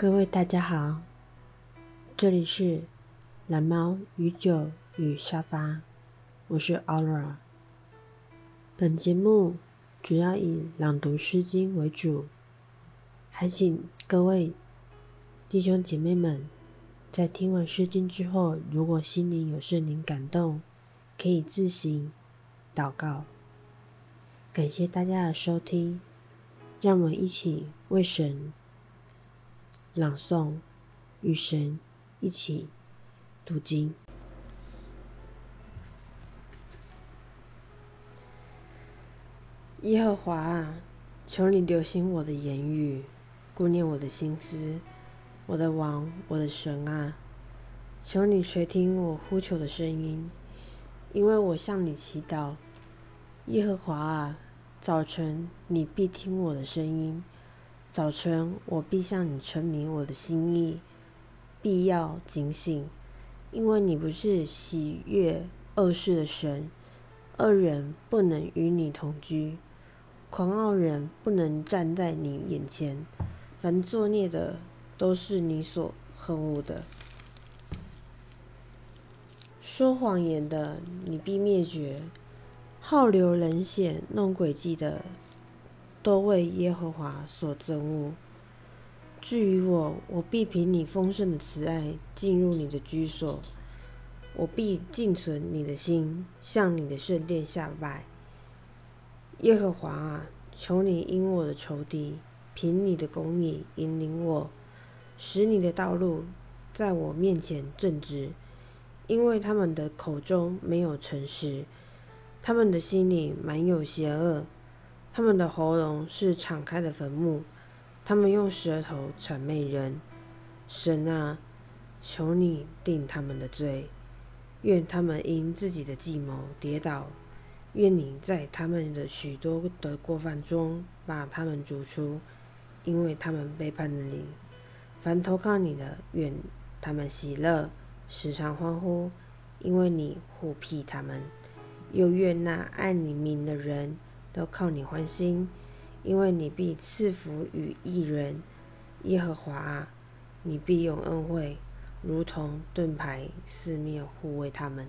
各位大家好，这里是蓝猫与酒与沙发，我是 Aura。本节目主要以朗读《诗经》为主，还请各位弟兄姐妹们在听完《诗经》之后，如果心灵有圣灵感动，可以自行祷告。感谢大家的收听，让我们一起为神。朗诵，与神一起读经。耶和华啊，求你留心我的言语，顾念我的心思。我的王，我的神啊，求你垂听我呼求的声音，因为我向你祈祷。耶和华啊，早晨你必听我的声音。早晨，我必向你陈明我的心意，必要警醒，因为你不是喜悦恶事的神，恶人不能与你同居，狂傲人不能站在你眼前，凡作孽的都是你所恨恶的，说谎言的你必灭绝，好流人血、弄诡计的。都为耶和华所憎恶。至于我，我必凭你丰盛的慈爱进入你的居所，我必尽存你的心，向你的圣殿下拜。耶和华啊，求你因我的仇敌，凭你的公义引领我，使你的道路在我面前正直，因为他们的口中没有诚实，他们的心里满有邪恶。他们的喉咙是敞开的坟墓，他们用舌头谄媚人。神啊，求你定他们的罪，愿他们因自己的计谋跌倒，愿你在他们的许多的过犯中把他们逐出，因为他们背叛了你。凡投靠你的，愿他们喜乐，时常欢呼，因为你护庇他们。又愿那爱你名的人。都靠你欢心，因为你必赐福与异人。耶和华啊，你必用恩惠，如同盾牌四面护卫他们。